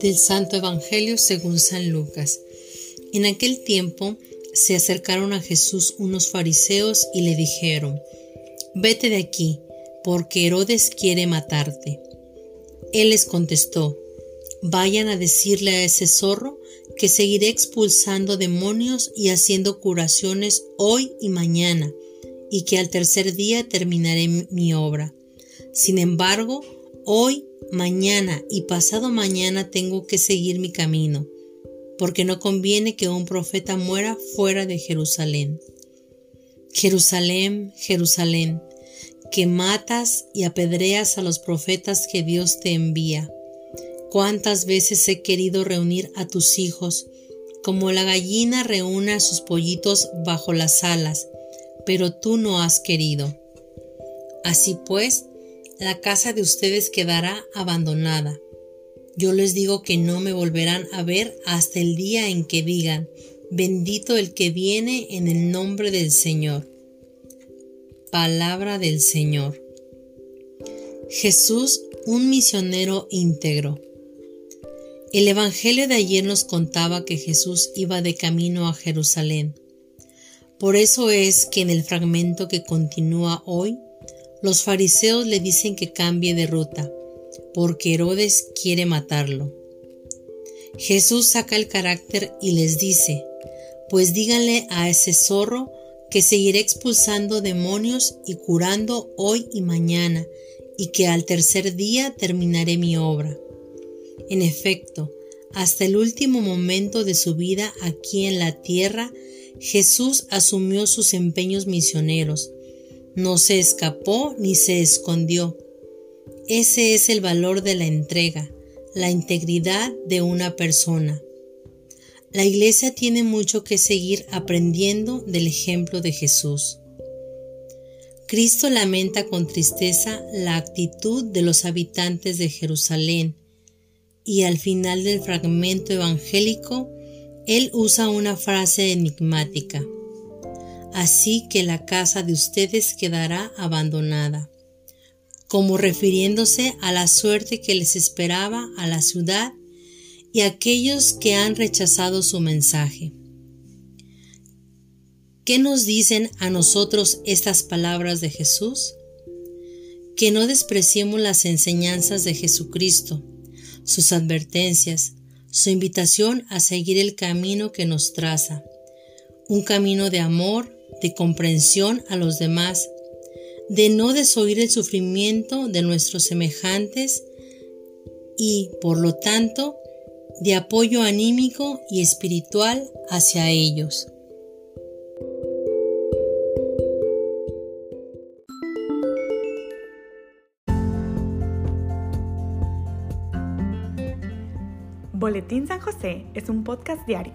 Del Santo Evangelio según San Lucas. En aquel tiempo se acercaron a Jesús unos fariseos y le dijeron, Vete de aquí, porque Herodes quiere matarte. Él les contestó, Vayan a decirle a ese zorro que seguiré expulsando demonios y haciendo curaciones hoy y mañana, y que al tercer día terminaré mi obra. Sin embargo, hoy, mañana y pasado mañana tengo que seguir mi camino porque no conviene que un profeta muera fuera de Jerusalén. Jerusalén, Jerusalén, que matas y apedreas a los profetas que Dios te envía. Cuántas veces he querido reunir a tus hijos, como la gallina reúne a sus pollitos bajo las alas, pero tú no has querido. Así pues, la casa de ustedes quedará abandonada yo les digo que no me volverán a ver hasta el día en que digan, bendito el que viene en el nombre del Señor. Palabra del Señor. Jesús, un misionero íntegro. El Evangelio de ayer nos contaba que Jesús iba de camino a Jerusalén. Por eso es que en el fragmento que continúa hoy, los fariseos le dicen que cambie de ruta porque Herodes quiere matarlo. Jesús saca el carácter y les dice, pues díganle a ese zorro que seguiré expulsando demonios y curando hoy y mañana, y que al tercer día terminaré mi obra. En efecto, hasta el último momento de su vida aquí en la tierra, Jesús asumió sus empeños misioneros. No se escapó ni se escondió ese es el valor de la entrega, la integridad de una persona. La Iglesia tiene mucho que seguir aprendiendo del ejemplo de Jesús. Cristo lamenta con tristeza la actitud de los habitantes de Jerusalén y al final del fragmento evangélico, Él usa una frase enigmática. Así que la casa de ustedes quedará abandonada como refiriéndose a la suerte que les esperaba a la ciudad y a aquellos que han rechazado su mensaje. ¿Qué nos dicen a nosotros estas palabras de Jesús? Que no despreciemos las enseñanzas de Jesucristo, sus advertencias, su invitación a seguir el camino que nos traza, un camino de amor, de comprensión a los demás, de no desoír el sufrimiento de nuestros semejantes y, por lo tanto, de apoyo anímico y espiritual hacia ellos. Boletín San José es un podcast diario